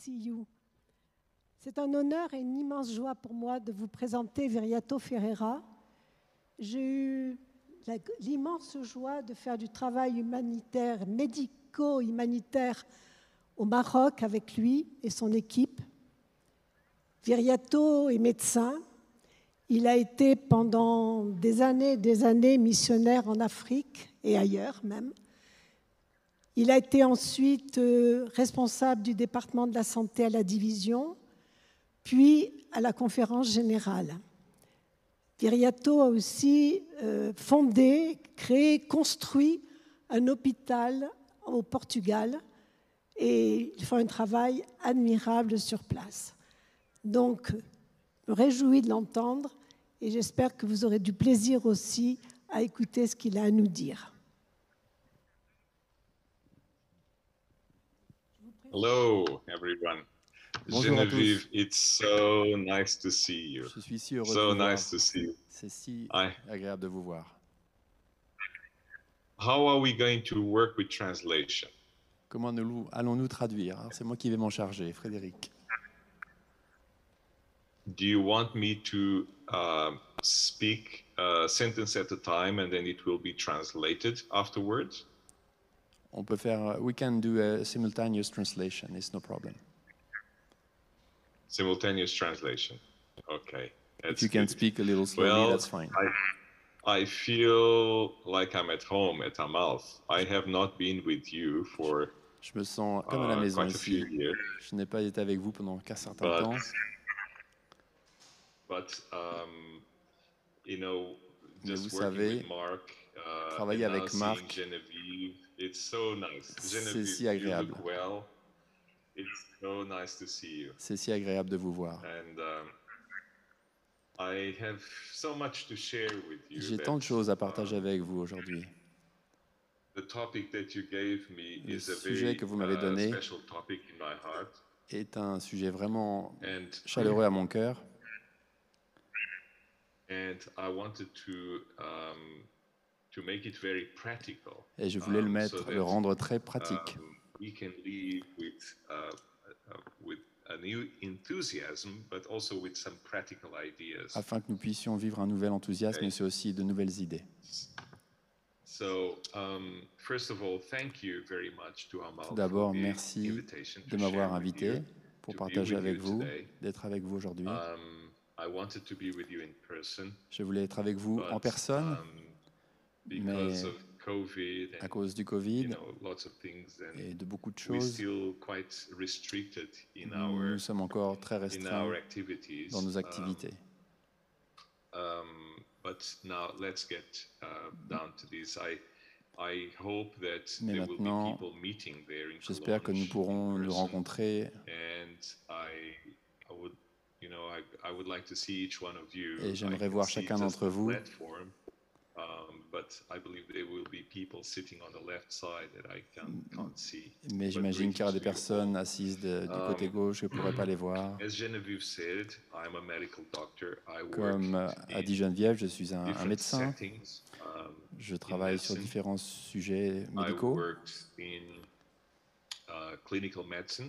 see you. C'est un honneur et une immense joie pour moi de vous présenter Viriato Ferreira. J'ai eu l'immense joie de faire du travail humanitaire, médico-humanitaire au Maroc avec lui et son équipe. Viriato est médecin. Il a été pendant des années et des années missionnaire en Afrique et ailleurs même. Il a été ensuite euh, responsable du département de la santé à la division, puis à la conférence générale. Viriato a aussi euh, fondé, créé, construit un hôpital au Portugal et ils font un travail admirable sur place. Donc, je me réjouis de l'entendre et j'espère que vous aurez du plaisir aussi à écouter ce qu'il a à nous dire. Hello, everyone. Bonjour Genevieve, it's so nice to see you. Je suis si heureux So de vous voir. nice to see you. C'est si Hi. agréable de vous voir. How are we going to work with translation? Comment nous- allons-nous traduire C'est moi qui vais m'en charger, Frédéric. Do you want me to uh, speak a sentence at a time and then it will be translated afterwards? On peut faire. We can do a simultaneous translation. It's no problem. Simultaneous translation. Okay. If That's you can good. speak a little slowly, Well, that's fine. I, I feel like I'm at home at Amalth. I have not been with you for Je me sens comme à la uh, maison few ici. Je n'ai pas été avec vous pendant qu'un certain But- temps. But um, you know, Mais just vous working savez, with Mark, uh, travailler avec Marc, Genevieve, it's so nice. c'est si agréable. look well. It's so nice to see you. C'est si agréable de vous voir. And um, I have so much to share with you. J'ai tant de choses à partager uh, avec vous aujourd'hui. the topic that you gave me Le is a sujet que vous m'avez uh, donné special topic in my heart. Est un sujet vraiment And chaleureux à mon cœur. and I wanted Et je voulais le um, mettre, so le rendre très pratique. we can live with with a new enthusiasm, but also with some practical ideas. afin que nous puissions vivre un nouvel enthousiasme, mais c'est aussi de nouvelles idées. So, um, first of all, thank you very much to Amal Tout d'abord, merci de m'avoir invité pour partager avec vous, d'être avec vous aujourd'hui. Um, I wanted to be with you in person, Je voulais être avec vous en personne, mais of COVID à cause du Covid know lots of things, and et de beaucoup de choses, still quite restricted in nous our sommes encore très in restreints our activities. dans nos Um, activités. Um, but now let's get uh, down to this. I I hope that Mais there will maintenant, be people meeting there in J'espère que nous pourrons nous rencontrer And I, I would, you know, I, I would like to see each one of you. Et j'aimerais voir chacun d'entre vous. Platform, but I believe there will be people sitting on the left side that I can, can't see. mais j'imagine qu'il y aura des personnes assises de- du côté Um, gauche que je ne pourrais pas les voir. As Genevieve said, I'm a medical doctor. I work Comme a dit Geneviève, je suis un, médecin. settings. Um, Je travaille sur medicine. différents sujets I médicaux. uh.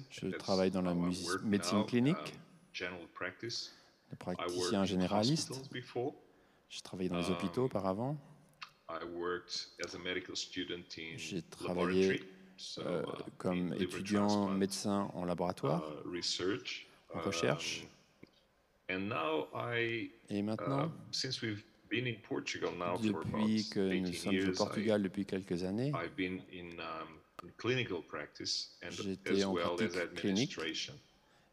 Je travaille dans la médecine clinique. um, general practice. Le I praticien worked in généraliste. J'ai travaillé dans les hôpitaux auparavant. J'ai travaillé euh, uh, comme étudiant médecin en laboratoire. uh, research, en recherche. um, and now I, Et uh, maintenant, since we've been in Portugal now for about depuis que nous 18 sommes au Portugal depuis quelques années, I've been in, um, in clinical practice and J'étais as en well as pratique clinique. administration.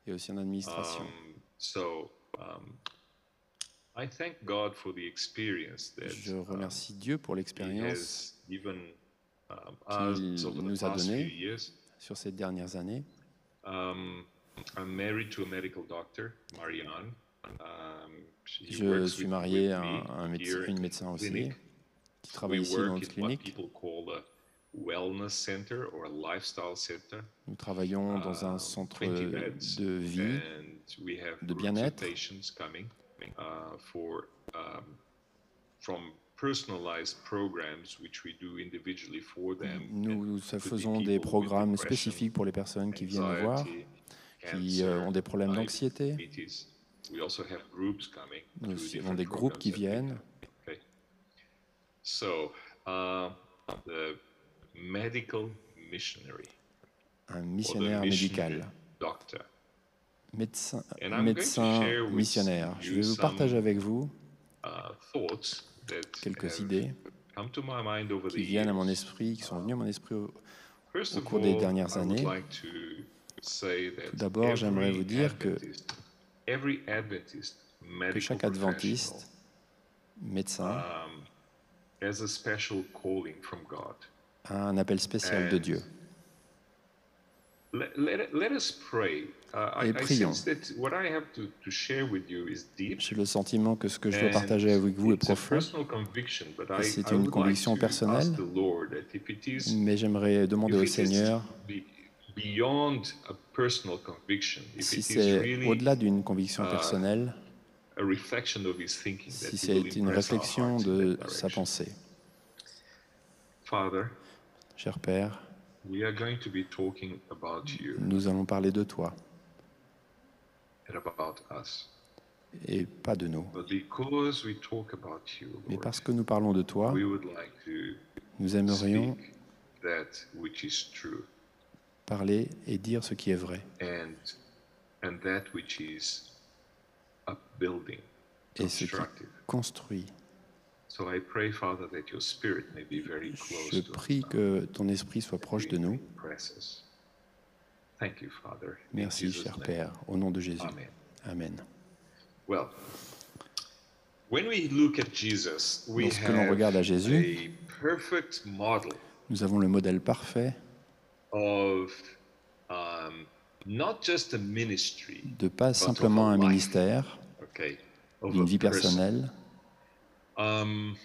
et aussi en administration. Je um, remercie Dieu pour l'expérience has given um, qu'il nous a past donné. few years. sur ces dernières années. Um, I'm married to a medical doctor, Marianne. She Je works suis with- marié à un, médecin, une in médecin aussi, clinic. qui travaille We ici dans notre clinique. Nous travaillons dans un centre 20 beds, de vie and we have de bien-être. Patients coming for um, from personalized programs which we do individually for them. Nous faisons des programmes spécifiques pour les personnes qui viennent nous voir, qui euh, ont des problèmes d'anxiété. diabetes. We also have groups coming Nous avons des groupes qui viennent. have. Okay. So, uh, the medical missionary Un or the missionnaire missionary médical, doctor. Médecin, médecin missionnaire. Je vais vous partager avec vous uh, quelques idées qui viennent à mon esprit, qui sont venues à mon esprit au- cours des dernières années. Tout d'abord, j'aimerais vous dire que- chaque adventiste, médecin, um, has a special calling from God. a un appel spécial de Dieu. Is deep. J'ai le sentiment que ce que je and partager avec vous est profond, personal conviction, but I, c'est une conviction personnelle. ask the Lord that if it is mais j'aimerais demander au Seigneur be- beyond a personal conviction, if si it is c'est really au-delà d'une conviction uh, personnelle, a reflection of his thinking, that si c'est une réflexion de sa pensée. Father, Cher Père, we are going to be talking about you nous allons parler de toi and about us. et pas de nous. But because we talk about you, Mais Lord, parce que nous parlons de toi, we would like to nous aimerions speak that which is true parler et dire ce qui est vrai and and that which is upbuilding, et ce qui construit. Je prie que ton esprit soit proche de nous. Merci, cher. Père, au nom de Jésus. Amen. Amen. Well, when we look at Jesus, we Lorsque l'on regarde à Jésus, a perfect model Nous avons le modèle parfait of um, not just a ministry, de pas simplement a un ministère, d'une vie person. personnelle. Um,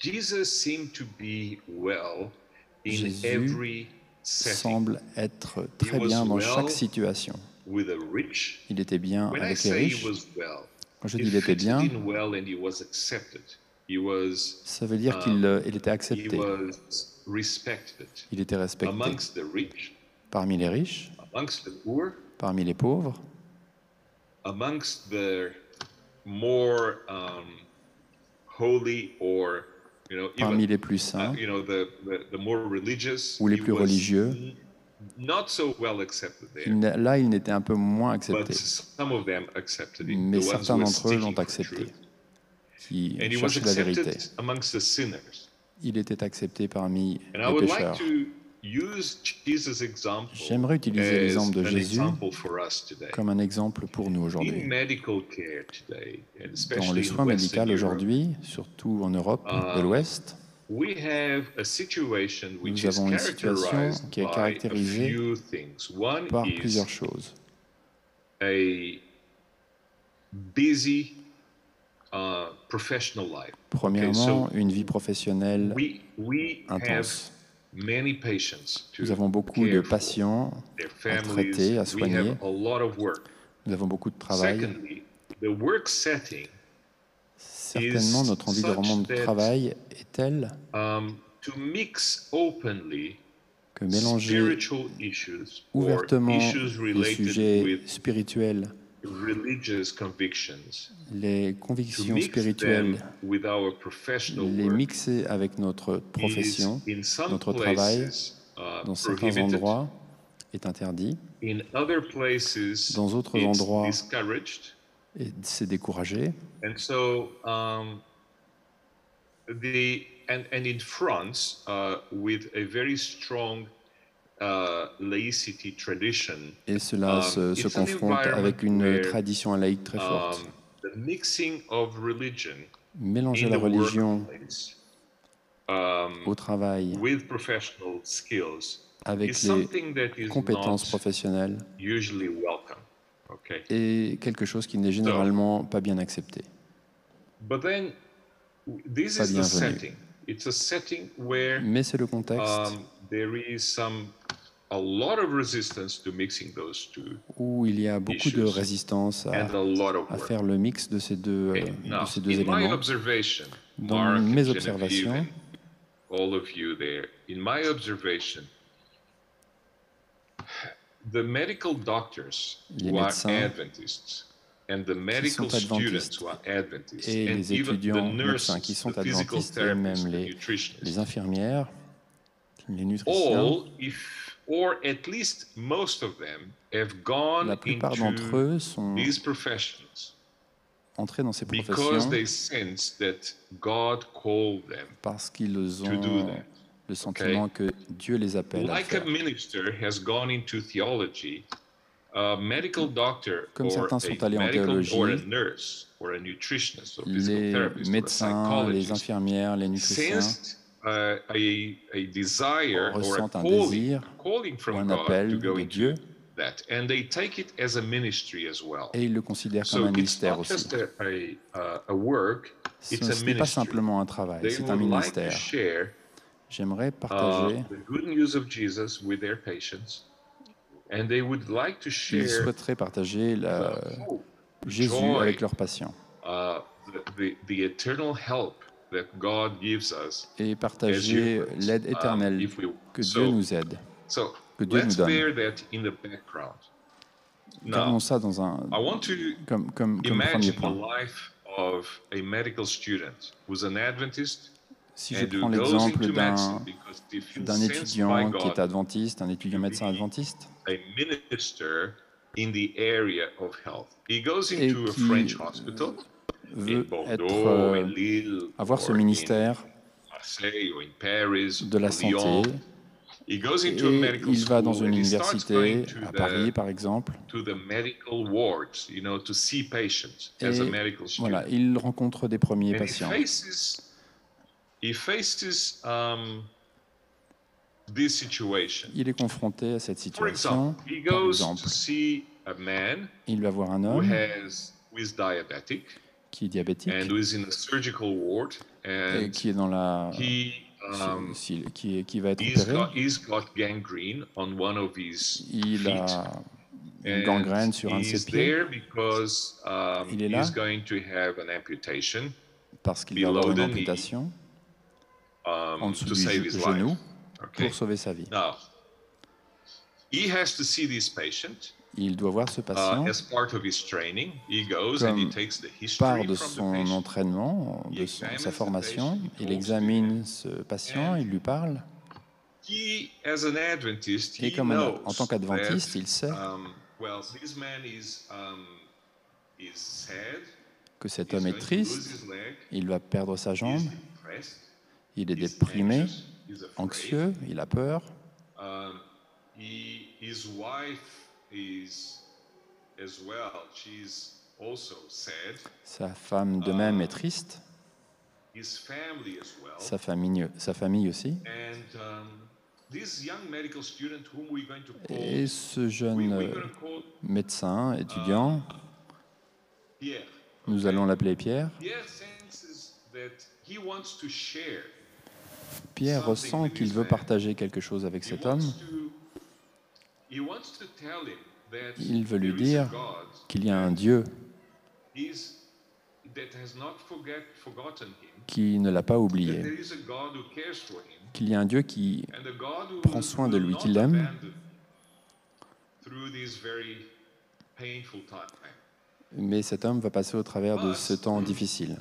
Jesus seemed to be well in Jésus every semble être très bien dans chaque situation. Il était bien avec les riches. Quand je dis il était bien, in well and he was accepted. He was ça veut dire qu'il il était accepté. Il était respecté amongst the rich, parmi les riches, amongst the poor, parmi les pauvres, more um, holy or you know parmi les plus uh, saints, you know the, the the more religious Ou les plus religieux. not so well accepted there là il était un peu moins accepté, some of them accepted him mais certains d'entre eux l'ont accepté, qui cherchaient la vérité. accepted amongst the sinners Il était accepté parmi les pécheurs. to J'aimerais utiliser l'exemple de Jésus comme un exemple pour nous aujourd'hui. Dans les in soins médicaux aujourd'hui, surtout en Europe de Ah, l'Ouest, we have a situation which Nous avons une situation qui est caractérisée par plusieurs choses. a busy uh, professional life. Premièrement, une vie professionnelle intense. Nous avons beaucoup de patients, à traiter, à soigner. nous avons beaucoup de travail. Certainement, notre environnement de travail est tel um, openly que mélanger ouvertement les sujets spirituels, les convictions spirituelles, them with our professional les mixer avec notre profession, is in some notre travail, uh, dans certains endroits, est interdit in other places Dans d'autres it's endroits, c'est découragé. and so um, the and in France uh, with a very strong. Et cela Um, se, confronte avec une tradition laïque très forte. Um, the mixing of religion Mélanger la religion um, au travail with professional skills avec les something that is compétences professionnelles usually welcome. Okay, est quelque chose qui n'est généralement pas bien accepté. but then this Pas is the bienvenu. setting. It's a setting where Mais c'est le contexte there is some a lot of resistance to mixing those two où il y a beaucoup de résistance à, and a lot of à work. faire le mix de ces deux, Okay, now, de ces deux in my éléments. observation, Dans Mark, mes observations, all of you there, in my observation, the medical doctors Les who are médecins Adventists and the medical sont students who are Adventists et and les even the étudiants nurses, médecins qui sont adventistes et therapists, même les infirmières, les nutritionneurs, all, if or at least most of them, have gone la plupart d'entre eux sont these professions entrés dans ces because professions they sense that God called them parce qu'ils to do ont that. le sentiment que Dieu les appelle à le Like a faire. minister has gone into theology, a medical doctor Comme or certains a sont allés en medical or a théologie, nurse or a nutritionist or physical Les médecins, les infirmières, les uh, a, a desire or a ressentent un calling, désir calling ou from un God to appel go de Dieu that, and they take it as a ministry as well. et ils le considèrent comme So un it's ministère not aussi. just a, a, a work; Ce it's a ce n'est pas ministry. simplement un travail, c'est un like ministère. J'aimerais uh, partager, the good news of Jesus with their patients, and they would like to ils share souhaiteraient partager la- Jésus avec leurs patients uh, the, the, the eternal help that God gives us. et partager l'aide um, éternelle if we- que so- Dieu nous aide. Que Dieu let's nous donne. bear that in the background. Gardons ça dans un, I want to comme, comme, comme premier imagine the point. life of a medical student who's an Adventist Si je prends l'exemple d'un étudiant qui est adventiste, un étudiant médecin adventiste, a minister in the area of health. He goes Et into a qui, French hospital in veut être, euh, avoir ce ministère de la santé. He goes Et il va dans une université à Paris, par exemple, to the medical wards, you know, to see patients as a et voilà, il rencontre des premiers patients. um. Il est confronté à cette situation. Par goes exemple, to see a man il va voir un homme qui est diabétique and who is in a surgical ward et qui est dans la he um, qui, qui va être he's opéré. got, he's got gangrene on one of his Il a une gangrène sur un de ses pieds um, Il est là. he's going to have an amputation parce qu'il va avoir une amputation um, en dessous du genou pour sauver sa vie. Now, he has to see this patient Il doit voir ce uh, patient he comme part de son entraînement, de son- sa formation. Il examine ce patient, il lui parle. Et comme un- en tant qu'adventiste, il sait um, um, que cet homme est triste, il va perdre sa jambe, il est déprimé, anxieux, il a peur. He, his wife is as well. She's also sad. Sa femme de même est triste, His family as well. sa famille, sa famille aussi. And um, Et ce jeune médecin, étudiant, Pierre. nous allons l'appeler Pierre. Pierre senses that he wants to share. Pierre ressent qu'il veut partager quelque chose avec cet homme, to, he wants to tell him that Il veut lui dire qu'il y a un Dieu qui ne l'a pas oublié, qu'il y a un Dieu qui Prends soin de lui, qu'il l'aime. Mais cet homme va passer au travers de ce temps difficile.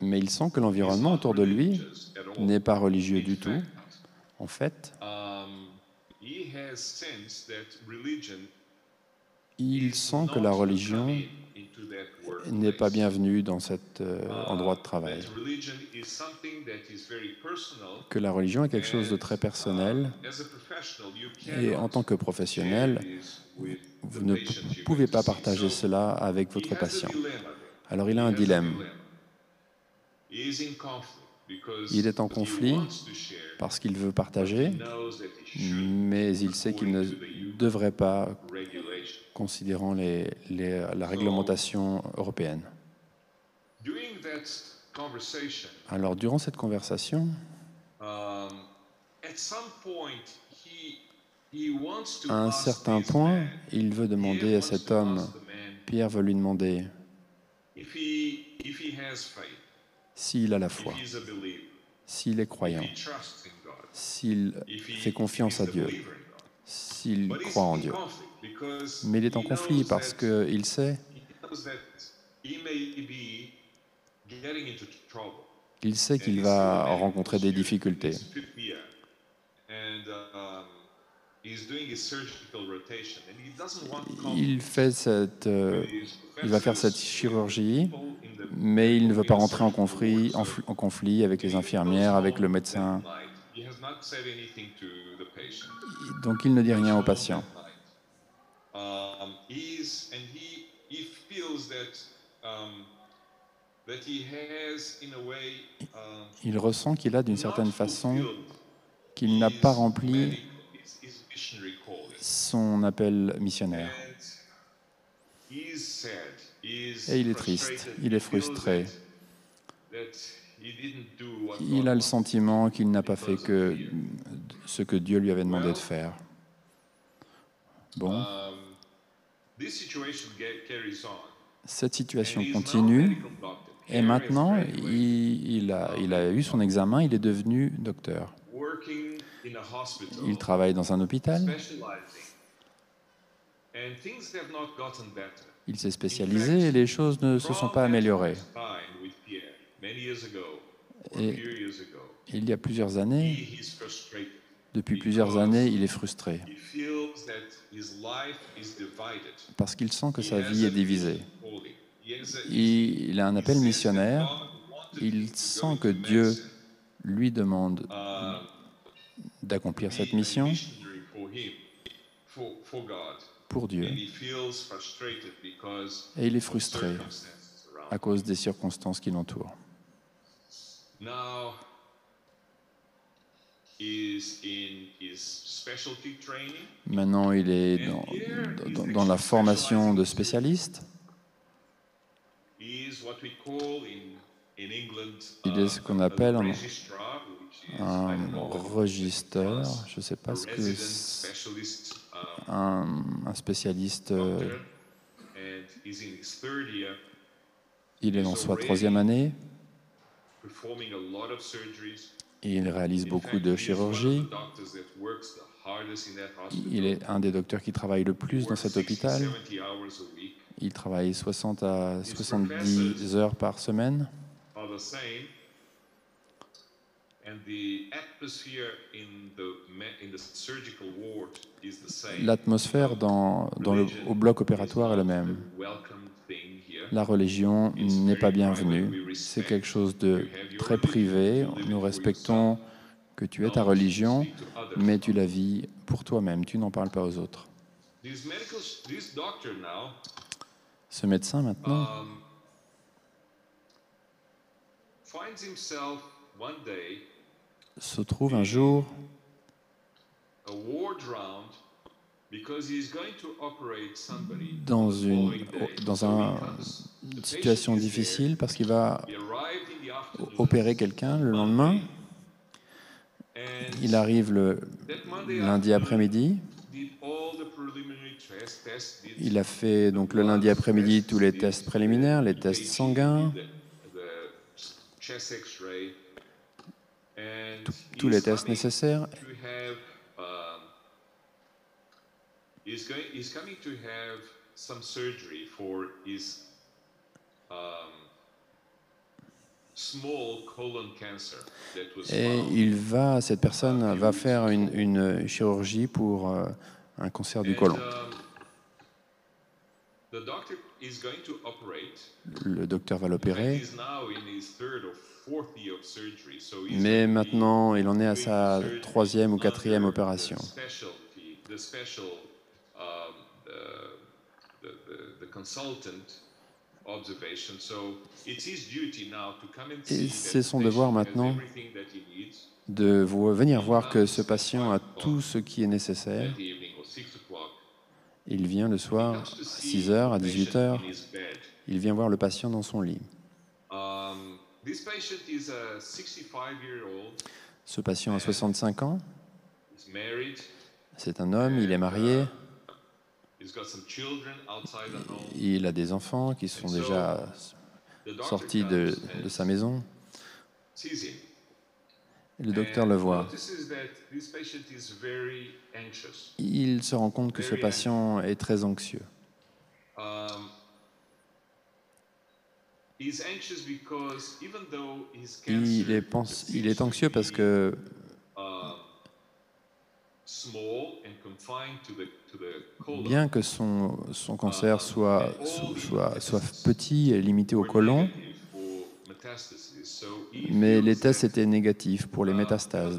Mais il sent que l'environnement autour de lui n'est pas religieux du tout. En fait, um, il sent que la religion n'est pas bienvenue dans cet euh, Uh, endroit de travail. Que la religion est quelque chose de très personnel. uh, you et en tant que professionnel, vous ne pouvez pas partager cela avec votre patient. Alors il a un dilemme Il est en conflit parce qu'il veut partager, mais il sait qu'il ne devrait pas, considérant les- les- la réglementation européenne. Alors durant cette conversation, um, À un certain point, il veut demander à cet homme, Pierre veut lui demander s'il a la foi, s'il est croyant, s'il fait confiance à Dieu, s'il croit en Dieu. Mais il est en conflit parce qu'il sait, il sait qu'il va rencontrer des difficultés. Il, fait cette, euh, il va faire cette chirurgie, mais il ne veut pas rentrer en conflit, en, fl- en conflit avec les infirmières, avec le médecin. Donc il ne dit rien au patient. Um, um, um, Il ressent qu'il a d'une not certaine façon qu'il n'a pas rempli medical, his- his missionary calling. Son appel missionnaire. Et il est triste, il est frustré. Il a le sentiment qu'il n'a pas fait que ce que Dieu lui avait demandé de faire. Bon, Um, cette situation continue. et maintenant il a, il a eu son examen, il est devenu docteur. Il travaille dans un hôpital, il s'est spécialisé et les choses ne se sont pas améliorées. Et- Il y a plusieurs années, depuis plusieurs années, il est frustré. parce qu'il sent que sa vie est divisée. Il, a un appel missionnaire, il sent que Dieu lui demande uh, d'accomplir cette mission pour Dieu. Et il est frustré à cause des circonstances qui l'entourent. Maintenant, il est dans, dans- dans la formation de spécialiste. Il est ce qu'on appelle un- Un registeur, je ne sais pas ce que uh, un, un spécialiste. euh, Il est dans sa troisième année il réalise beaucoup de chirurgie. Il est un des docteurs qui travaille le plus dans cet 60, hôpital. 70 hours a week. Il travaille 60 à 70 heures par semaine. Are the same, and the atmosphere in the me- in the surgical ward is the same. L'atmosphère dans, dans le, au bloc opératoire est la même. La religion n'est pas bienvenue. C'est quelque chose de très privé. Nous respectons que tu aies ta religion, mais tu la vis pour toi-même. Tu n'en parles pas aux autres. This medical, this doctor now, Ce médecin, maintenant, se trouve un jour dans une, dans un- une situation difficile parce qu'il va opérer quelqu'un le lendemain. Il arrive le lundi après-midi. Il a fait donc le lundi après-midi tous les tests préliminaires, les tests sanguins, the, the chest X-ray, and tous les tests nécessaires. um, um, Et il va, cette personne va faire une, une chirurgie pour euh, un cancer du côlon. um, the doctor is going to operate. Le docteur va l'opérer, mais maintenant il en est à sa troisième ou quatrième opération. Et c'est son devoir maintenant. De venir voir que ce patient a tout ce qui est nécessaire. That evening or six o'clock, Il vient le soir à see 6h, à the 18h. patient in his bed. Il vient voir le patient dans son lit. Um, this patient is a 65-year-old Ce patient a 65 ans, c'est un homme, il est marié, home. il a des enfants qui sont déjà sortis de, sa maison. Le docteur le voit. Il se rend compte que ce patient est très anxieux. Um, Il est, pense- il est anxieux parce que uh, bien que son, son cancer soit, soit, soit petit et limité au côlon, negative for metastasis. So he mais les tests étaient négatifs pour les uh, métastases.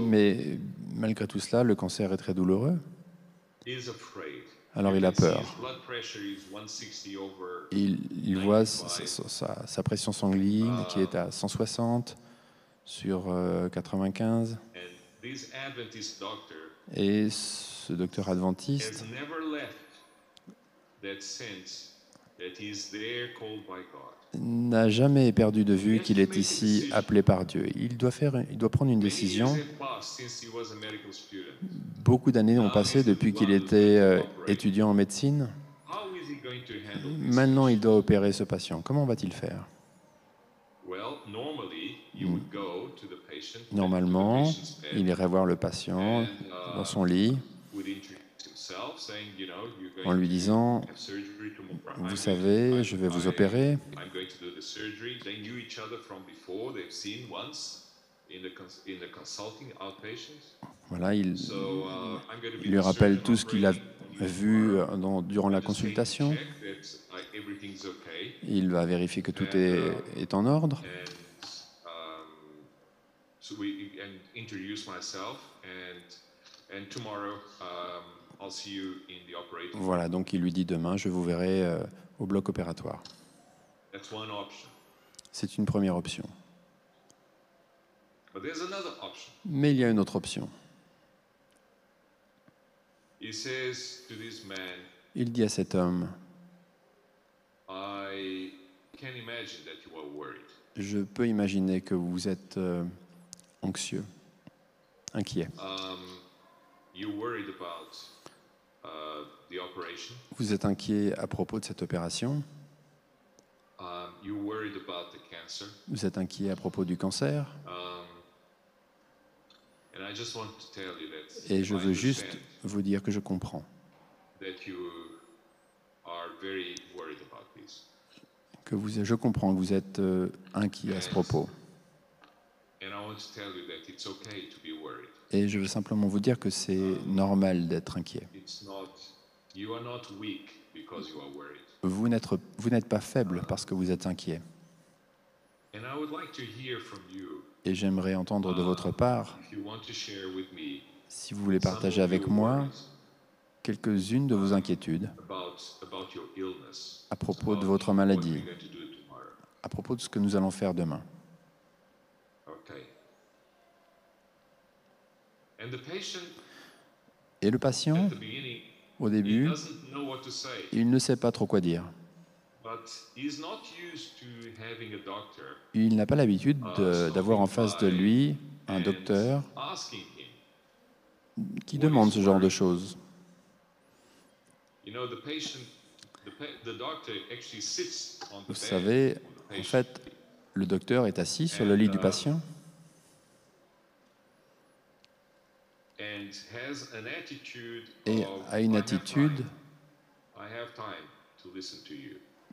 Mais malgré tout cela, le cancer est très douloureux. Alors il a peur. his blood pressure is 160 over Il, il voit sa, sa- sa- sa pression sanguine qui est à 160 sur euh, 95. And this Adventist doctor Et ce docteur adventiste n'a jamais perdu de vue qu'il est ici appelé par Dieu. Il doit, faire, il doit prendre une décision. Beaucoup d'années ont passé depuis qu'il était euh, étudiant en médecine. Maintenant, il doit opérer ce patient. Comment va-t-il faire? Patient, Normalement, il irait voir le patient uh, dans son lit en lui disant Vous savez, to- je vais vous opérer. I'm going to do the surgery. They knew each other from before. They've seen once in the cons- in the consulting outpatients. Voilà, il, uh, il lui rappelle tout ce qu'il a vu euh, dans- durant la consultation. uh. Il va vérifier que tout est, est en ordre. And so we and introduce myself and and tomorrow um, I'll see you in the operating. room. Voilà, donc il lui dit demain, je vous verrai euh, au bloc opératoire. C'est une première option. But there's another option. Mais il y a une autre option. He says to this man, Il dit à cet homme, I can imagine that you are worried. je peux imaginer que vous êtes euh, anxieux, inquiet. Um, you're worried about uh, the operation. Vous êtes inquiet à propos de cette opération? Um. Vous êtes inquiet à propos du cancer? Um, Et je veux juste vous dire que je comprends. Que vous, je comprends que vous êtes euh, inquiet à ce propos. Et je veux simplement vous dire que c'est normal d'être inquiet. Vous n'êtes, pas faible parce que vous êtes inquiet. Et j'aimerais entendre de votre part, with me si vous voulez partager avec moi, quelques-unes de vos inquiétudes à propos de votre maladie, à propos de ce que nous allons faire demain. Et le patient, au début, il ne sait pas trop quoi dire. Il n'a pas l'habitude de- d'avoir en face de lui un docteur qui demande ce genre de choses. Vous savez, en fait, le docteur est assis sur le lit du patient and has an attitude et a une "I have attitude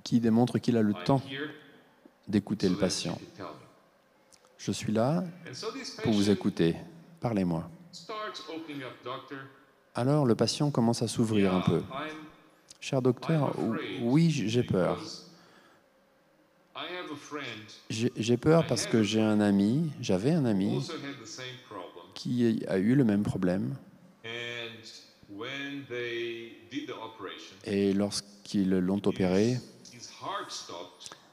qui démontre qu'il a le temps d'écouter le patient. can tell me." Je suis là pour vous écouter. Parlez-moi. Alors le patient commence à s'ouvrir un peu. Cher docteur, oui, j'ai peur. J'ai peur parce que j'ai un ami, j'avais un ami qui a eu le même problème. Et lorsqu'ils l'ont opéré,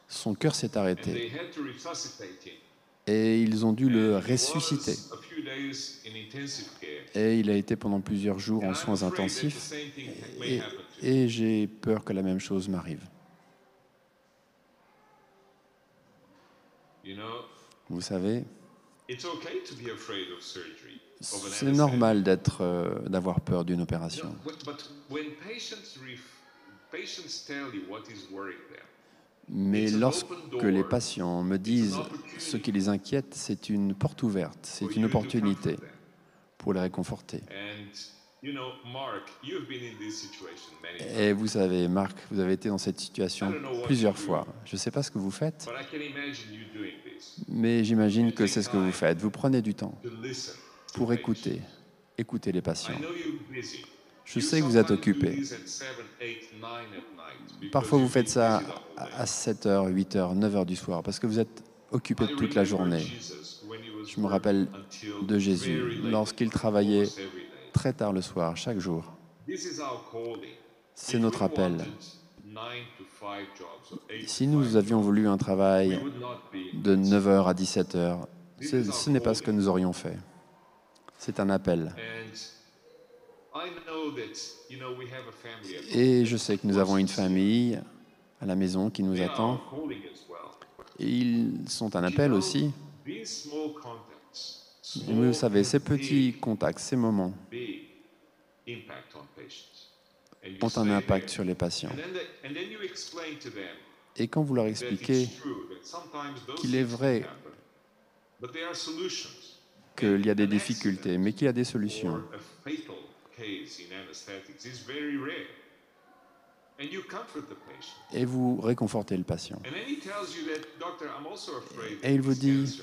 son cœur s'est arrêté. et ils ont dû le ressusciter. Et il a été pendant plusieurs jours en soins intensifs. et, j'ai peur que la même chose m'arrive. Vous savez, c'est normal d'être, euh, d'avoir peur d'une opération. Mais lorsque les patients me disent ce qui les inquiète, c'est une porte ouverte, c'est une opportunité pour les réconforter. And you know, Mark, you've been in this situation many times. Et vous savez, Marc, vous avez été dans cette situation plusieurs fois. Je ne sais pas ce que vous faites, mais j'imagine que c'est ce que vous faites. Vous prenez du temps pour écouter, écouter les patients. Je sais que vous êtes occupé. this at 7, 8, 9 at night because Parfois, vous faites ça à 7h, 8h, 9h du soir, parce que vous êtes occupé toute la journée. Je me rappelle de Jésus lorsqu'il travaillait. Très tard le soir, chaque jour. C'est notre appel. Si nous avions voulu un travail de 9h à 17h, ce ce n'est pas ce que nous aurions fait. C'est un appel. Et je sais que nous avons une famille à la maison qui nous attend. Et ils sont un appel aussi. Vous savez, ces petits contacts, ces moments ont un impact sur les patients. And then, they- and then you explain to them Et quand vous leur that expliquez qu'il est vrai qu'il y a des difficultés, mais qu'il y a des solutions, et vous réconfortez le patient. Et il vous dit,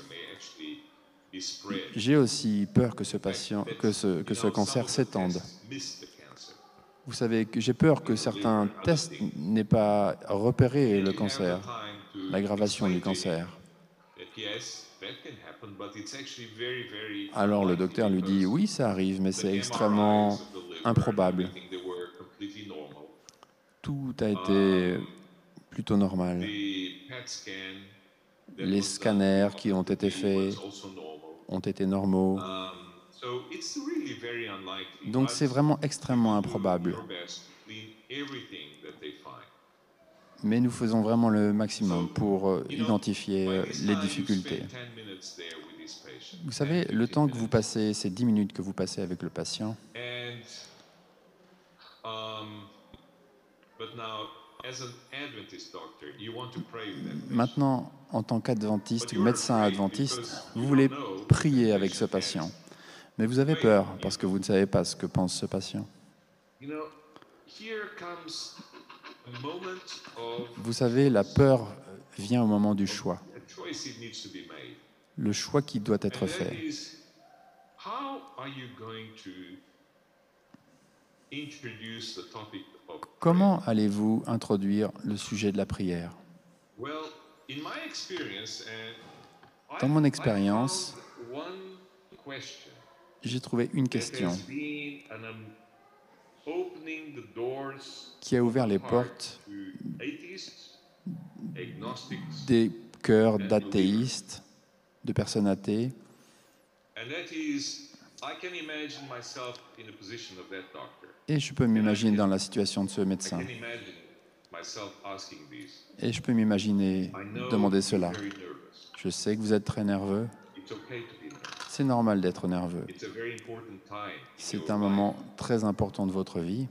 J'ai aussi peur que ce patient, That, que ce, que you ce know, cancer s'étende. Vous savez j'ai peur que certains tests n'aient pas repéré le cancer, l'aggravation du cancer. Alors le docteur lui dit, oui, ça arrive, mais c'est extrêmement improbable. Tout a été plutôt normal. Les scanners qui ont été faits ont été normaux. Um, Donc c'est vraiment extrêmement improbable. Mais nous faisons vraiment le maximum pour euh, identifier euh, les difficultés. spend 10 minutes there with this patient, Vous savez, 10, le 15 temps que vous passez, ces 10 minutes que vous passez avec le patient, And but now, as an Adventist doctor, you want to pray with that patient. maintenant, en tant qu'adventiste médecin adventiste, vous voulez prier avec ce patient. Mais vous avez peur parce que vous ne savez pas ce que pense ce patient. Vous savez, la peur vient au moment du choix. Le choix qui doit être fait. Comment allez-vous introduire le sujet de la prière? And Dans mon expérience, J'ai trouvé une question um, qui a ouvert les portes des cœurs d'athéistes, de personnes athées. Et je peux m'imaginer dans la situation de ce médecin. Et je peux m'imaginer demander cela. Je sais que vous êtes très nerveux. C'est normal d'être nerveux. C'est un moment très important de votre vie.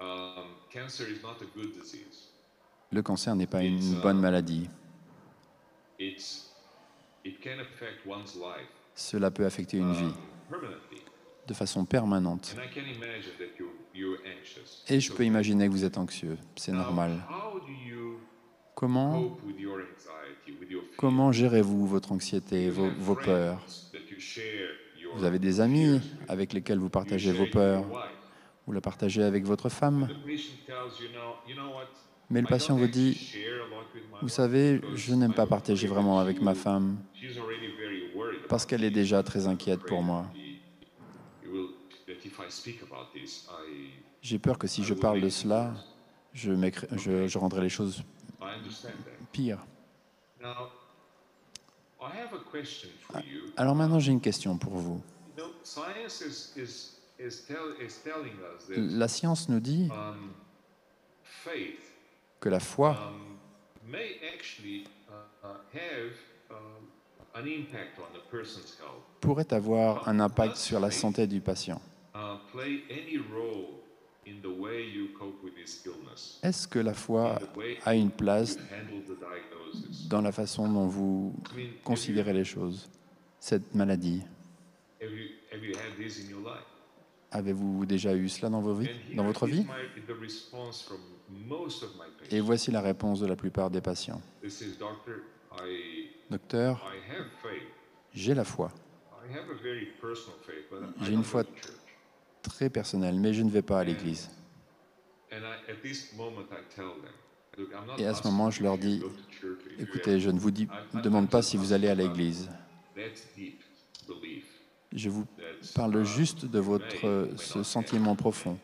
Um. Le cancer n'est pas une bonne maladie. Cela peut affecter une vie um, permanently, de façon permanente. Et je peux imaginer que vous êtes anxieux. C'est normal. Comment, comment gérez-vous votre anxiété, vos, vos peurs? Vous avez des amis avec lesquels vous partagez vos peurs. Vous la partagez avec votre femme. The patient tells you, "No, you know what? Mais le patient vous dit, vous savez, je n'aime pas partager vraiment avec ma femme parce qu'elle est déjà très inquiète pour moi. You will- that if I speak about this, I- J'ai peur que si je parle de cela, je, m'écri- je, je rendrai les choses pires. Now, I have a question for you. Alors maintenant, j'ai une question pour vous. La science nous dit um, que la foi um, uh, uh, um, pourrait avoir un impact sur la santé du patient. Play any role in the way you cope with this illness, Est-ce que la foi a une place dans la façon dont vous considérez les choses Cette maladie, avez-vous déjà eu cela dans, vos vies, dans votre vie? Et voici la réponse de la plupart des patients. Docteur, j'ai la foi, J'ai une foi. Très personnelle, mais je ne vais pas à l'église. Et à ce moment, je leur dis, Écoutez, je ne vous dis- demande pas si vous allez à l'église. Je vous parle uh, juste de votre euh, ce sentiment profond.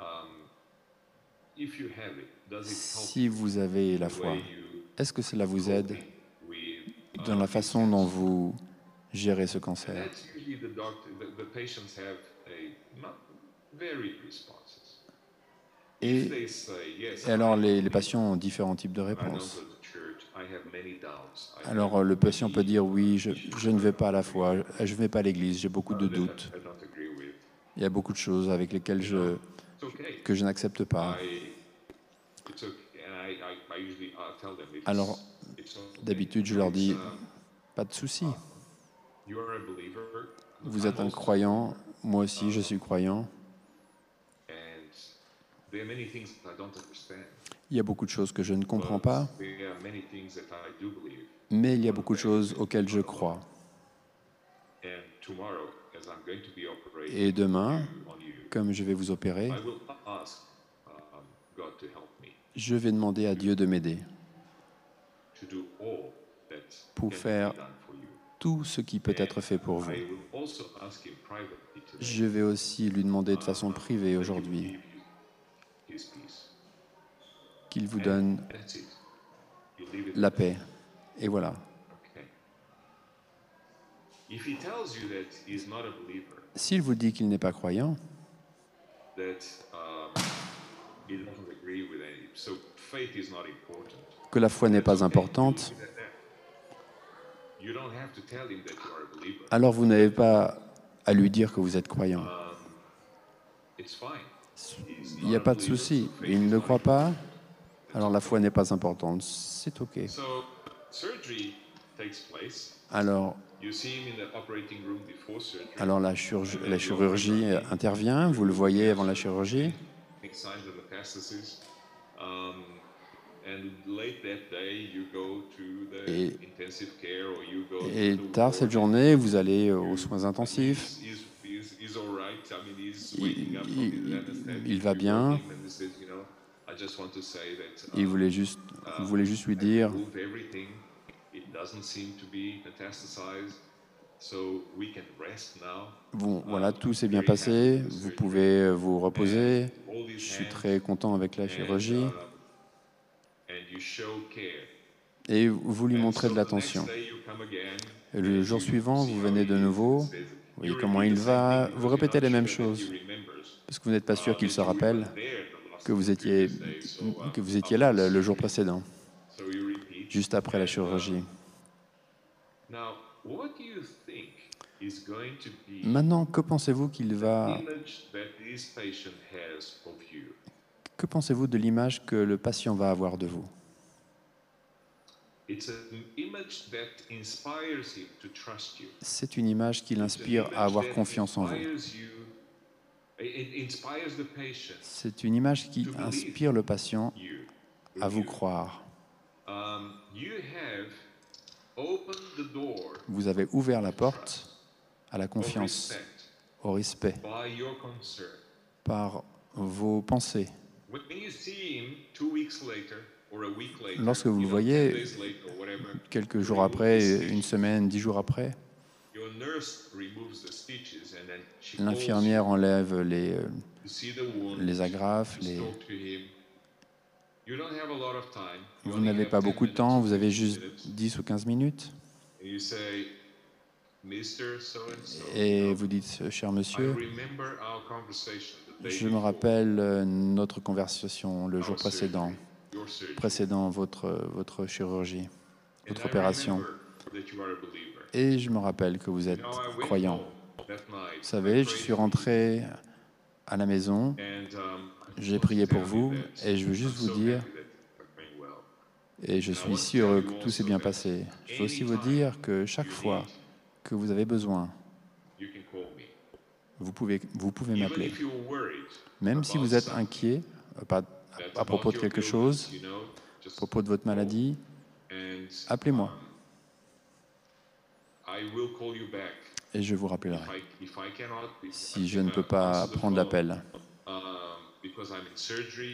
um, Si vous avez la foi, est-ce que cela vous aide dans la façon dont vous gérez ce cancer? Et, alors les, les patients ont différents types de réponses. Alors le patient peut dire oui, je, je ne vais pas à la foi, je ne vais pas à l'église, j'ai beaucoup de doutes. I don't agree with. Il y a beaucoup de choses avec lesquelles je, que je n'accepte pas. Alors. D'habitude, je leur dis, uh, pas de souci. you are a believer? Vous êtes un croyant, moi aussi je suis croyant. Il y a beaucoup de choses que je ne comprends pas, mais il y a beaucoup de choses auxquelles je crois. Et demain, comme je vais vous opérer, je vais demander à Dieu de m'aider Pour faire tout ce qui peut être fait pour vous. Je vais aussi lui demander de façon privée aujourd'hui qu'il vous donne la paix. Et voilà. S'il vous dit qu'il n'est pas croyant, que la foi n'est pas importante, alors vous n'avez pas à lui dire que vous êtes croyant. He's Il n'y a pas de souci. Il ne not croit pas, alors la foi n'est pas importante. C'est OK. So surgery takes place. Alors, alors la, chirurgie, la chirurgie intervient, vous le voyez avant la chirurgie, Et- tard cette journée, vous allez aux soins intensifs. Il- il- il- il va bien. walk him and he says, you know, I just want to say that, Il um, voulait juste, juste lui dire, bon, voilà, tout s'est bien passé, vous pouvez euh, vous reposer, je suis très content avec la chirurgie, uh, and you show care. Et vous lui montrez de l'attention. le jour suivant, vous venez de nouveau, vous voyez comment il va, vous répétez les mêmes choses, parce que vous n'êtes pas sûr qu'il se rappelle que vous étiez, que vous étiez là le, le jour précédent, juste après la uh, chirurgie. Be Maintenant, que pensez-vous qu'il va, que pensez-vous de l'image que le patient va avoir de vous It's an image that inspires him to trust you. C'est une image qui l'inspire à avoir confiance en vous. C'est une image qui inspire le patient à vous croire. Um, Vous avez ouvert la porte à la confiance, respect au respect, par vos pensées. Lorsque vous le voyez, 10 days later or whatever, Quelques jours après, une semaine, dix jours après, l'infirmière enlève les, euh, les agrafes. to Les... talk to him. You don't have a lot of time. You Vous n'avez pas 10 beaucoup de temps, or vous avez 15 juste minutes. 10 ou 15 minutes. And you say, Mr. So-and-so, Et vous dites, cher I monsieur, remember our conversation the day je me rappelle euh, notre conversation le our jour précédent. Précédant votre, votre chirurgie, votre opération. Et je me rappelle que vous êtes croyant. Vous savez, je suis rentré à la maison, um, j'ai prié pour vous et je veux juste vous dire, et je suis si heureux que tout s'est bien passé, je veux aussi vous dire que chaque fois que vous avez besoin, vous pouvez, vous pouvez m'appeler. Même si vous êtes inquiet euh, pas- à propos de quelque chose, à propos de votre maladie, appelez-moi et je vous rappellerai. Si je ne peux pas prendre l'appel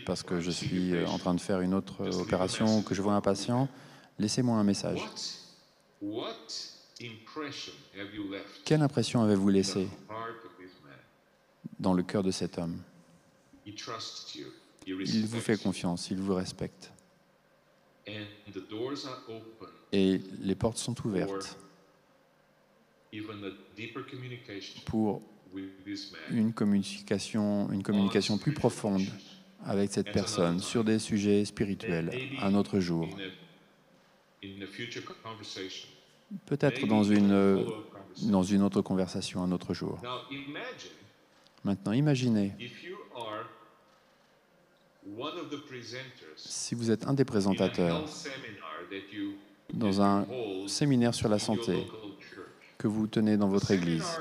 parce que je suis euh, en train de faire une autre opération ou que je vois un patient, laissez-moi un message. Quelle impression avez-vous in the laissé heart of this man? dans le cœur de cet homme? Il vous fait confiance, il vous respecte. And the doors are open Et les portes sont ouvertes even a deeper communication pour une communication, une communication plus profonde avec cette personne sur des sujets spirituels un autre jour. Peut-être dans une, euh, dans une autre conversation un autre jour. Maintenant, imaginez if you are one of the presenters si vous êtes un des présentateurs dans un séminaire sur la santé que vous tenez dans votre église.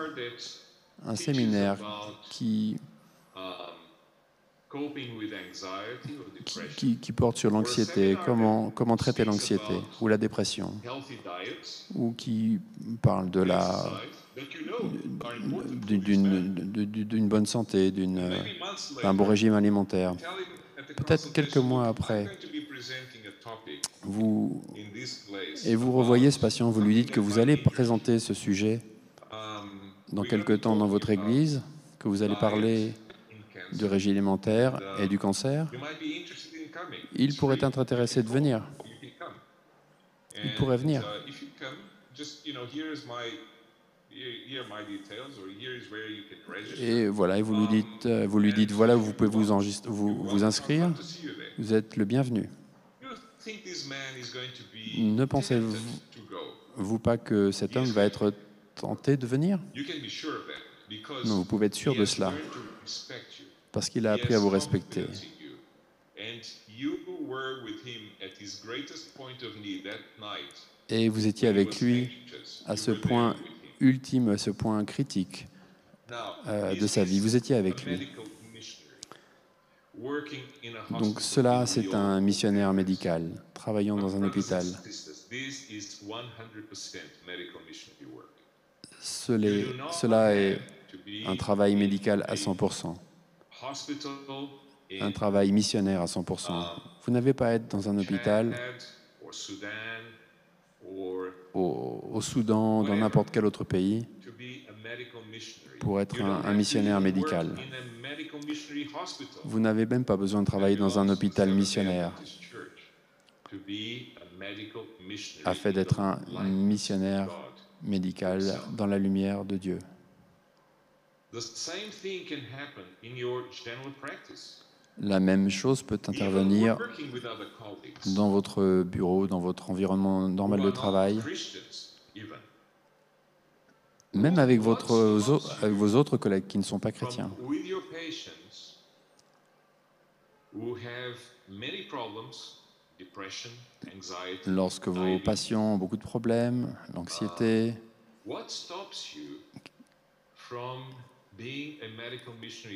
Un séminaire qui, um, qui, porte sur l'anxiété, comment, comment traiter l'anxiété ou la dépression, ou qui parle de la, d'une- bonne santé, d'un bon régime alimentaire. Peut-être quelques mois "Look, après, Vous, et vous revoyez ce patient, vous lui dites que vous allez présenter ce sujet dans we're quelque gonna temps dans votre église, que vous allez parler du régime alimentaire et du cancer. Il pourrait être intéressé de venir. Il pourrait venir. Et voilà, et vous lui dites, euh, vous lui dites voilà, vous pouvez vous, vous, vous inscrire. Vous êtes le bienvenu. Ne pensez-vous pas que cet homme va être tenté de venir? Non, vous pouvez être sûr de cela, parce qu'il a appris à vous respecter. confidence in you. And you were with him at his greatest point of need that night. Et vous étiez avec lui à ce point. Ultime, à ce point critique euh, de sa vie. Vous étiez avec lui. Donc cela, c'est un missionnaire médical, travaillant dans un hôpital. sisters, This is 100% medical missionary work. Cela est- un travail médical à a 100%, hospital un travail missionnaire à 100%. Vous n'avez pas à être dans un hôpital Chad or Sudan or au, au Soudan, dans n'importe quel autre pays, pour être un- un missionnaire médical. Vous n'avez même pas besoin de travailler dans un hôpital missionnaire. Afin in d'être un missionnaire médical dans la lumière de Dieu. La même chose peut intervenir dans votre bureau, dans votre environnement normal de travail, même avec, votre, au- avec vos autres collègues qui ne sont pas chrétiens. Lorsque vos patients ont beaucoup de problèmes, l'anxiété,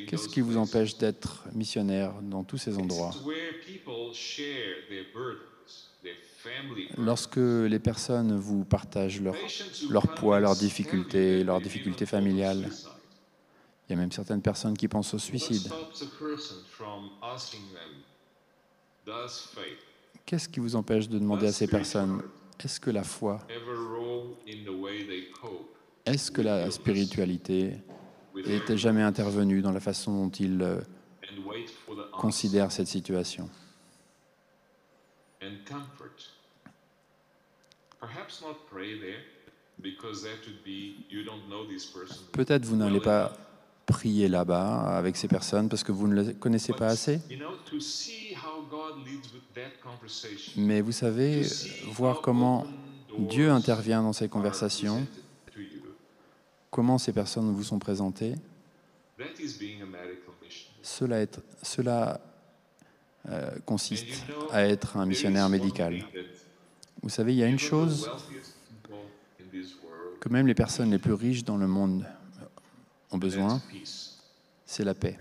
Qu'est-ce qui vous empêche d'être missionnaire dans tous ces endroits Lorsque les personnes vous partagent leur, leur poids, leurs difficultés, leurs difficultés familiales, il y a même certaines personnes qui pensent au suicide. Qu'est-ce qui vous empêche de demander à ces personnes, est-ce que la foi, est-ce que la spiritualité with their était jamais intervenue dans la façon dont ils euh, considèrent cette situation. Peut-être vous n'allez pas prier là-bas avec ces personnes parce que vous ne les connaissez pas assez, mais vous savez, voir comment Dieu intervient dans ces conversations. Comment ces personnes vous sont présentées? Cela, euh, consiste à être un missionnaire médical. Vous savez, il y a une chose que même les personnes les plus riches dans le monde ont besoin, c'est la paix.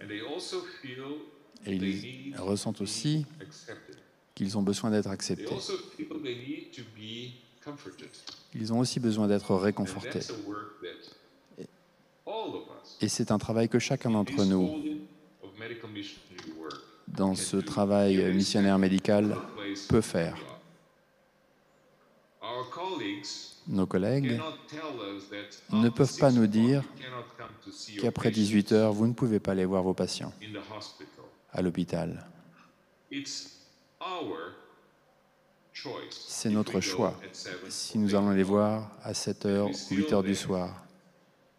Et ils ressentent aussi qu'ils ont besoin d'être acceptés. Ils ont aussi besoin d'être réconfortés. Et c'est un travail que chacun d'entre nous, dans ce travail missionnaire médical, peut faire. Nos collègues ne peuvent pas nous dire qu'après 18 heures, vous ne pouvez pas aller voir vos patients à l'hôpital. C'est notre choix si nous allons les voir à 7 heures ou 8 heures du soir.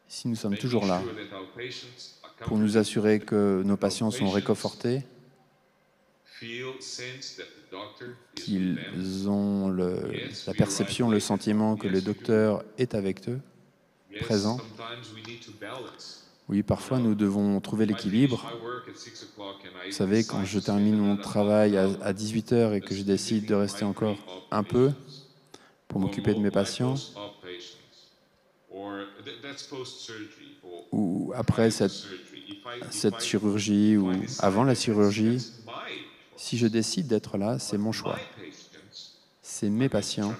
Si nous sommes toujours là pour nous assurer que nos patients sont réconfortés, qu'ils ont la perception, le sentiment que le docteur est avec eux, présent. Oui, parfois nous devons trouver l'équilibre. Vous savez, quand je termine mon travail à 18 heures et que je décide de rester encore un peu pour m'occuper de mes patients, ou après cette, cette chirurgie ou avant la chirurgie, si je décide d'être là, c'est mon choix. C'est mes patients.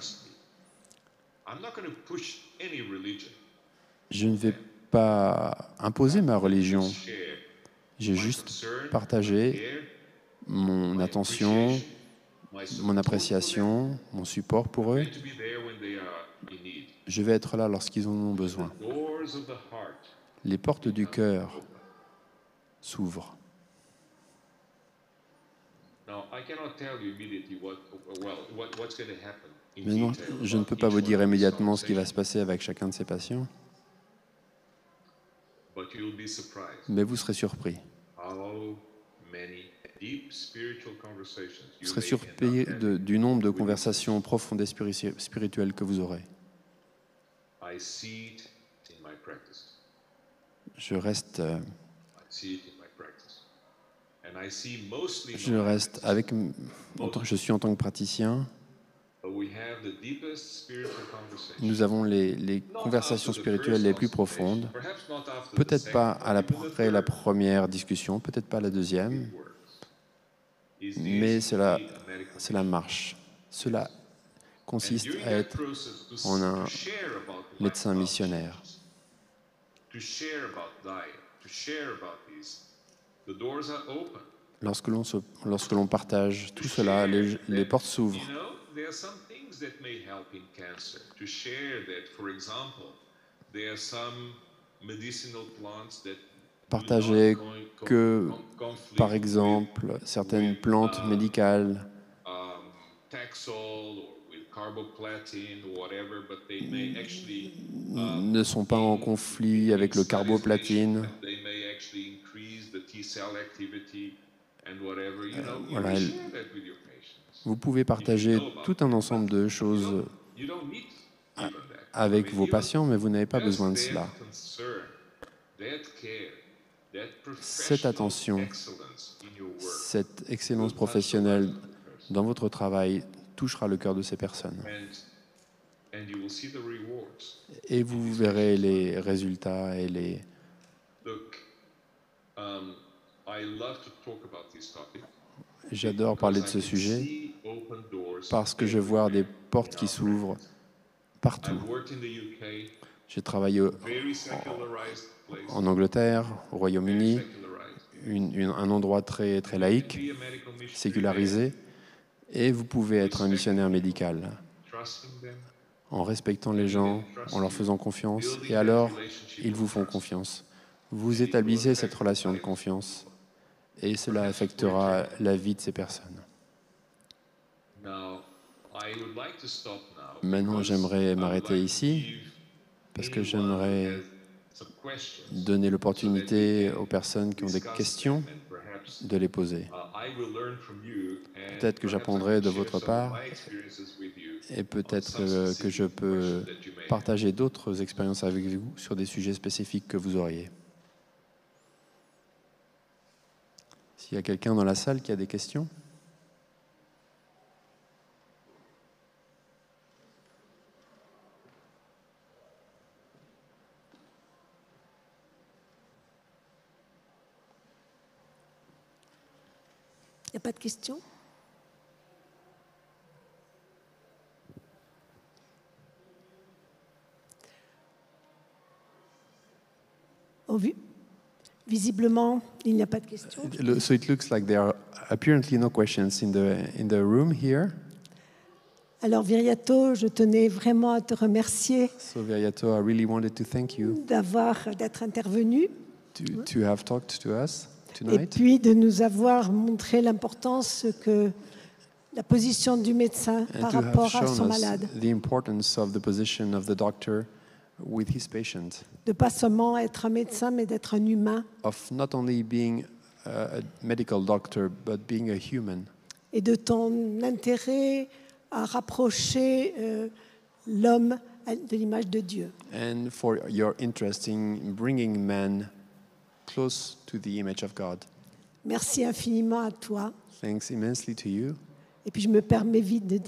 Je ne vais pas imposer ma religion. J'ai juste partagé mon attention, mon appréciation, mon support pour eux. Je vais être là lorsqu'ils en ont besoin. Les portes du cœur s'ouvrent. Mais non, je ne peux pas vous dire immédiatement ce qui va se passer avec chacun de ces patients. Mais vous serez surpris. Vous serez surpris du nombre de conversations profondes et spirituelles que vous aurez. Je reste je reste avec, je suis en tant que praticien. Nous avons les, conversations spirituelles les plus profondes. Peut-être pas à la, après la première discussion, peut-être pas la deuxième, mais cela, cela marche. Cela consiste à être en un médecin missionnaire. Lorsque l'on, partage tout cela, les, les portes s'ouvrent. Partager que, par exemple, certaines plantes médicales ne sont pas en conflit avec le carboplatine. Euh, vous pouvez partager tout un ensemble de choses avec vos patients, mais vous n'avez pas besoin de cela. Cette attention, cette excellence professionnelle dans votre travail touchera le cœur de ces personnes. Et vous verrez les résultats et les... Um, J'adore parler de ce sujet parce que je vois des portes qui s'ouvrent partout. J'ai travaillé en, Angleterre, au Royaume-Uni, un endroit très, très laïque, sécularisé, et vous pouvez être un missionnaire médical en respectant les gens, en leur faisant confiance, et alors ils vous font confiance. Vous établissez cette relation de confiance et cela affectera la vie de ces personnes. Maintenant, j'aimerais m'arrêter ici parce que j'aimerais donner l'opportunité aux personnes qui ont des questions de les poser. Peut-être que j'apprendrai de votre part Et peut-être que je peux partager d'autres expériences avec vous sur des sujets spécifiques que vous auriez. S'il y a quelqu'un dans la salle qui a des questions a pas de questions? Visiblement, il n'y a pas de questions. So it looks like there are apparently no questions in the, in the room here. Alors Viriato, je tenais vraiment à te remercier. So Viriato, I really wanted to thank you. D'avoir d'être intervenu. To, to have talked to us. Et puis de nous avoir montré l'importance que la position du médecin And par rapport à son malade. The importance of the position of the doctor with his patient. De pas seulement être un médecin, mais d'être un humain. Of not only being a medical doctor, but being a human. Et de ton intérêt à rapprocher euh, l'homme de l'image de Dieu. And for your interest in bringing man close to the image of God. Merci infiniment à toi. Thanks immensely to you. Et puis je me permets vite de,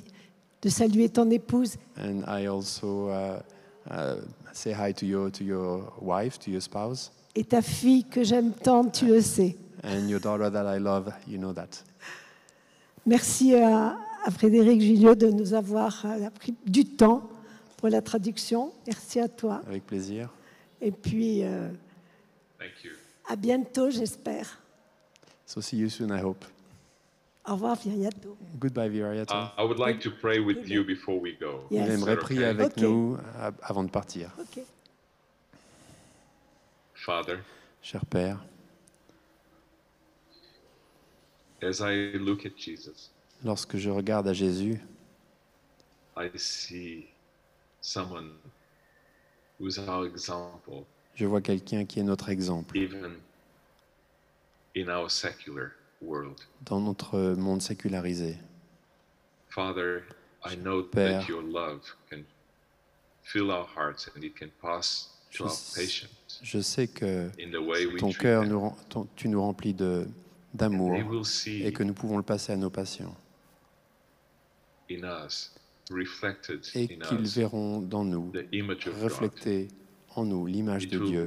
de saluer ton épouse. And I also uh, uh, say hi to your, to your wife, to your spouse. Et ta fille que j'aime tant, tu le sais. And your daughter that I love, you know that. Merci à, à Frédéric Julio de nous avoir euh, pris du temps pour la traduction. Merci à toi. Avec plaisir. Et puis, euh, Thank you. À bientôt, j'espère. So see you soon, I hope. Au revoir, Viriato. Goodbye, Viriato. Uh, I would like to pray with you before we go. Yes. J'aimerais prier okay? avec Ok. nous avant de partir. Ok. Father, Cher Père, as I look at Jesus, lorsque je regarde à Jésus, I see someone who's our example, je vois quelqu'un qui est notre exemple even in our secular world. dans notre monde sécularisé. Father, I know Père. that your love can fill our hearts and it can pass to Je our s- patients Je sais que ton cœur, nous ton- tu nous remplis de- d'amour et que nous pouvons le passer à nos patients. in us, reflected Et qu'ils verront dans nous, refléter en nous l'image de Dieu.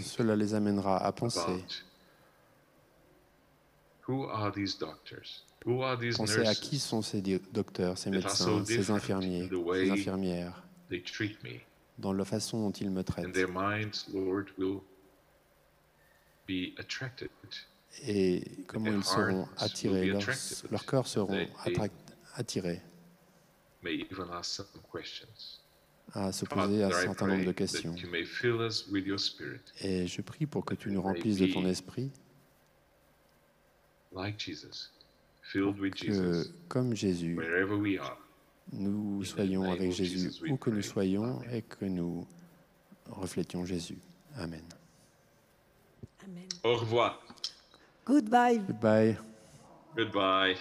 Cela les amènera à penser, about who are these doctors? Who are these penser à qui sont ces docteurs, ces médecins, ces infirmiers, ces infirmières, They treat me, dans la façon dont ils me traitent. their minds, Lord, will be attracted. Et comment ils seront attirés, leurs, leurs cœurs seront attirés à se poser un certain nombre de questions. Et je prie pour que tu nous remplisses de ton esprit, like Jesus, filled with que Jesus, comme Jésus, nous soyons avec Jésus où que nous soyons et que nous reflétions Jésus. Amen. Amen. Au revoir. Goodbye. Goodbye. Goodbye.